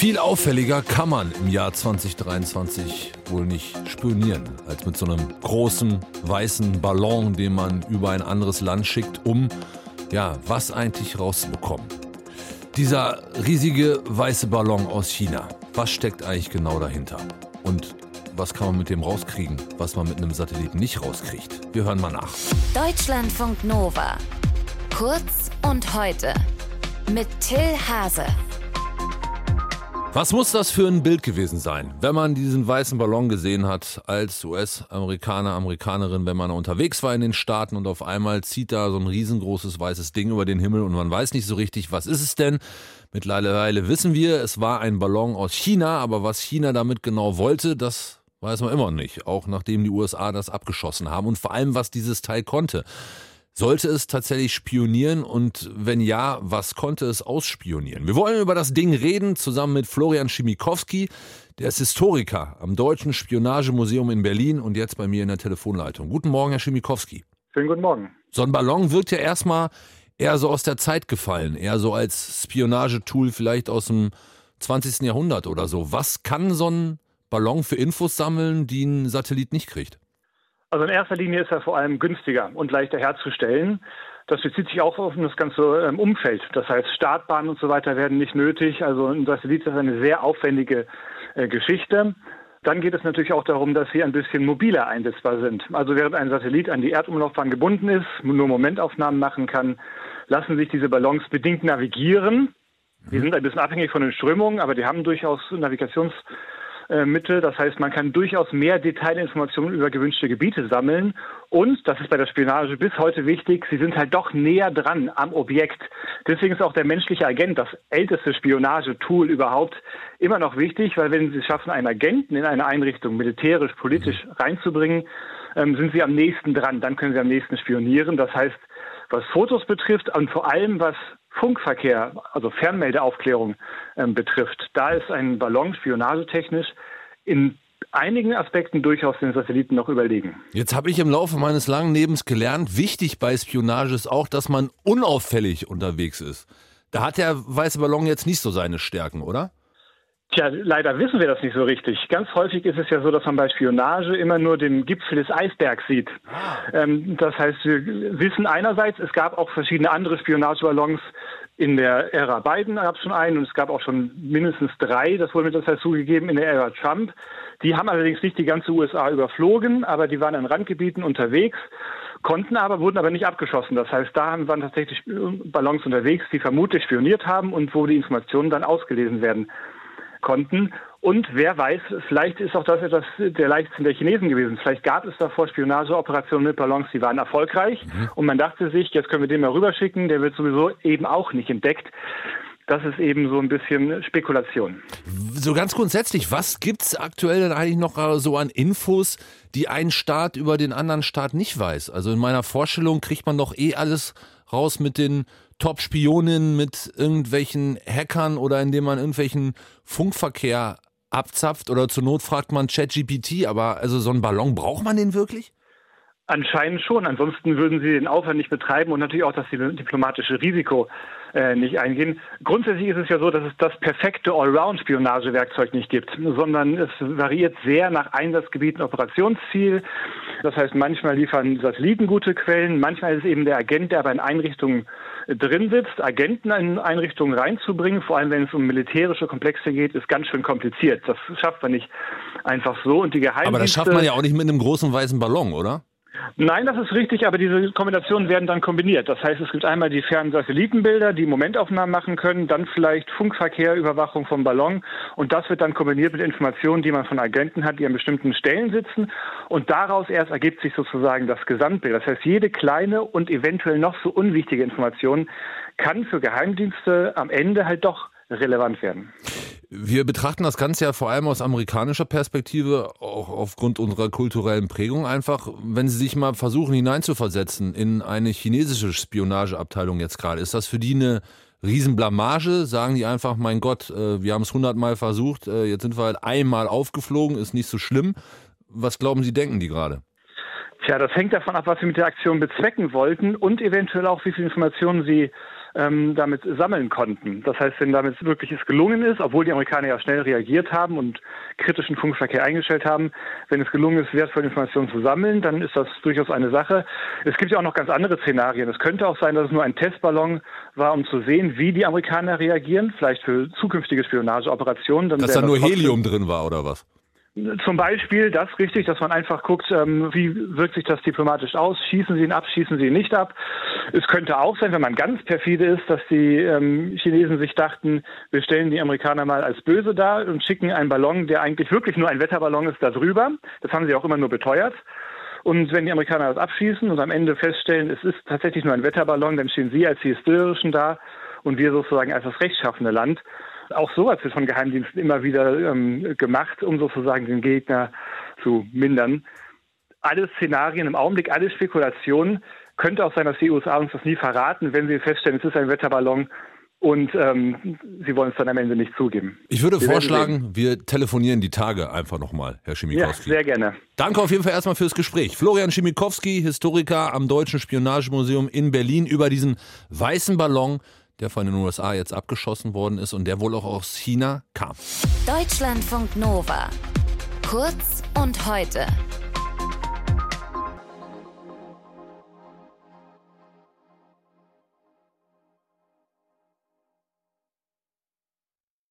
Viel auffälliger kann man im Jahr 2023 wohl nicht spionieren, als mit so einem großen weißen Ballon, den man über ein anderes Land schickt, um ja, was eigentlich rauszubekommen. Dieser riesige weiße Ballon aus China, was steckt eigentlich genau dahinter? Und was kann man mit dem rauskriegen, was man mit einem Satelliten nicht rauskriegt? Wir hören mal nach. Deutschlandfunk Nova. Kurz und heute. Mit Till Hase. Was muss das für ein Bild gewesen sein, wenn man diesen weißen Ballon gesehen hat als US-Amerikaner, Amerikanerin, wenn man unterwegs war in den Staaten und auf einmal zieht da so ein riesengroßes weißes Ding über den Himmel und man weiß nicht so richtig, was ist es denn? Mittlerweile wissen wir, es war ein Ballon aus China, aber was China damit genau wollte, das Weiß man immer nicht, auch nachdem die USA das abgeschossen haben und vor allem, was dieses Teil konnte. Sollte es tatsächlich spionieren und wenn ja, was konnte es ausspionieren? Wir wollen über das Ding reden, zusammen mit Florian Schimikowski. Der ist Historiker am Deutschen Spionagemuseum in Berlin und jetzt bei mir in der Telefonleitung. Guten Morgen, Herr Schimikowski. Schönen guten Morgen. So ein Ballon wirkt ja erstmal eher so aus der Zeit gefallen, eher so als Spionagetool vielleicht aus dem 20. Jahrhundert oder so. Was kann so ein Ballon für Infos sammeln, die ein Satellit nicht kriegt? Also in erster Linie ist er vor allem günstiger und leichter herzustellen. Das bezieht sich auch auf das ganze ähm, Umfeld. Das heißt, Startbahnen und so weiter werden nicht nötig. Also ein Satellit ist eine sehr aufwendige äh, Geschichte. Dann geht es natürlich auch darum, dass sie ein bisschen mobiler einsetzbar sind. Also während ein Satellit an die Erdumlaufbahn gebunden ist, nur Momentaufnahmen machen kann, lassen sich diese Ballons bedingt navigieren. Die mhm. sind ein bisschen abhängig von den Strömungen, aber die haben durchaus Navigations- Mittel. Das heißt, man kann durchaus mehr Detailinformationen über gewünschte Gebiete sammeln. Und, das ist bei der Spionage bis heute wichtig, sie sind halt doch näher dran am Objekt. Deswegen ist auch der menschliche Agent, das älteste Spionagetool überhaupt, immer noch wichtig, weil wenn Sie es schaffen, einen Agenten in eine Einrichtung militärisch, politisch reinzubringen, ähm, sind Sie am nächsten dran. Dann können Sie am nächsten spionieren. Das heißt, was Fotos betrifft und vor allem was Funkverkehr, also Fernmeldeaufklärung ähm, betrifft, da ist ein Ballon spionagetechnisch in einigen Aspekten durchaus den Satelliten noch überlegen. Jetzt habe ich im Laufe meines langen Lebens gelernt, wichtig bei Spionage ist auch, dass man unauffällig unterwegs ist. Da hat der weiße Ballon jetzt nicht so seine Stärken, oder? Tja, leider wissen wir das nicht so richtig. Ganz häufig ist es ja so, dass man bei Spionage immer nur den Gipfel des Eisbergs sieht. Ah. Ähm, das heißt, wir wissen einerseits, es gab auch verschiedene andere Spionageballons. In der Ära Biden gab es schon einen und es gab auch schon mindestens drei, das wurde mir das heißt zugegeben, in der Ära Trump. Die haben allerdings nicht die ganze USA überflogen, aber die waren in Randgebieten unterwegs konnten aber, wurden aber nicht abgeschossen. Das heißt, da waren tatsächlich Ballons unterwegs, die vermutlich spioniert haben und wo die Informationen dann ausgelesen werden konnten. Und wer weiß, vielleicht ist auch das etwas der Leichtsinn der Chinesen gewesen. Vielleicht gab es davor Spionageoperationen mit Ballons, die waren erfolgreich. Mhm. Und man dachte sich, jetzt können wir den mal rüberschicken, der wird sowieso eben auch nicht entdeckt. Das ist eben so ein bisschen Spekulation. So ganz grundsätzlich, was gibt es aktuell denn eigentlich noch so an Infos, die ein Staat über den anderen Staat nicht weiß? Also in meiner Vorstellung kriegt man doch eh alles raus mit den Top-Spioninnen mit irgendwelchen Hackern oder indem man irgendwelchen Funkverkehr abzapft oder zur Not fragt man ChatGPT, aber also so einen Ballon braucht man den wirklich? Anscheinend schon. Ansonsten würden sie den Aufwand nicht betreiben und natürlich auch das diplomatische Risiko äh, nicht eingehen. Grundsätzlich ist es ja so, dass es das perfekte Allround-Spionagewerkzeug nicht gibt, sondern es variiert sehr nach Einsatzgebiet und Operationsziel. Das heißt, manchmal liefern Satelliten gute Quellen, manchmal ist es eben der Agent, der aber in Einrichtungen drin sitzt, Agenten in Einrichtungen reinzubringen, vor allem wenn es um militärische Komplexe geht, ist ganz schön kompliziert. Das schafft man nicht einfach so. Und die Geheimdienste. Aber das schafft man ja auch nicht mit einem großen weißen Ballon, oder? Nein, das ist richtig, aber diese Kombinationen werden dann kombiniert. Das heißt, es gibt einmal die fernen Satellitenbilder, die Momentaufnahmen machen können, dann vielleicht Funkverkehr, Überwachung vom Ballon und das wird dann kombiniert mit Informationen, die man von Agenten hat, die an bestimmten Stellen sitzen und daraus erst ergibt sich sozusagen das Gesamtbild. Das heißt, jede kleine und eventuell noch so unwichtige Information kann für Geheimdienste am Ende halt doch relevant werden. Wir betrachten das Ganze ja vor allem aus amerikanischer Perspektive, auch aufgrund unserer kulturellen Prägung einfach. Wenn Sie sich mal versuchen hineinzuversetzen in eine chinesische Spionageabteilung jetzt gerade, ist das für die eine Riesenblamage? Sagen die einfach, mein Gott, äh, wir haben es hundertmal versucht, äh, jetzt sind wir halt einmal aufgeflogen, ist nicht so schlimm. Was glauben Sie, denken die gerade? Tja, das hängt davon ab, was Sie mit der Aktion bezwecken wollten und eventuell auch, wie viele Informationen Sie ähm, damit sammeln konnten. Das heißt, wenn damit wirklich es gelungen ist, obwohl die Amerikaner ja schnell reagiert haben und kritischen Funkverkehr eingestellt haben, wenn es gelungen ist, wertvolle Informationen zu sammeln, dann ist das durchaus eine Sache. Es gibt ja auch noch ganz andere Szenarien. Es könnte auch sein, dass es nur ein Testballon war, um zu sehen, wie die Amerikaner reagieren, vielleicht für zukünftige Spionageoperationen. Dann dass da nur Helium drin war oder was? Zum Beispiel das richtig, dass man einfach guckt, ähm, wie wirkt sich das diplomatisch aus? Schießen Sie ihn ab, schießen Sie ihn nicht ab? Es könnte auch sein, wenn man ganz perfide ist, dass die ähm, Chinesen sich dachten, wir stellen die Amerikaner mal als böse dar und schicken einen Ballon, der eigentlich wirklich nur ein Wetterballon ist, da drüber. Das haben sie auch immer nur beteuert. Und wenn die Amerikaner das abschießen und am Ende feststellen, es ist tatsächlich nur ein Wetterballon, dann stehen sie als die Hysterischen da und wir sozusagen als das rechtschaffende Land. Auch sowas wird von Geheimdiensten immer wieder ähm, gemacht, um sozusagen den Gegner zu mindern. Alle Szenarien im Augenblick, alle Spekulationen. Könnte auch sein, dass die USA uns das nie verraten, wenn sie feststellen, es ist ein Wetterballon und ähm, sie wollen es dann am Ende nicht zugeben. Ich würde wir vorschlagen, wir telefonieren die Tage einfach nochmal, Herr Schimikowski. Ja, sehr gerne. Danke auf jeden Fall erstmal fürs Gespräch. Florian Schimikowski, Historiker am Deutschen Spionagemuseum in Berlin, über diesen weißen Ballon, der von den USA jetzt abgeschossen worden ist und der wohl auch aus China kam. Deutschlandfunk Nova. Kurz und heute.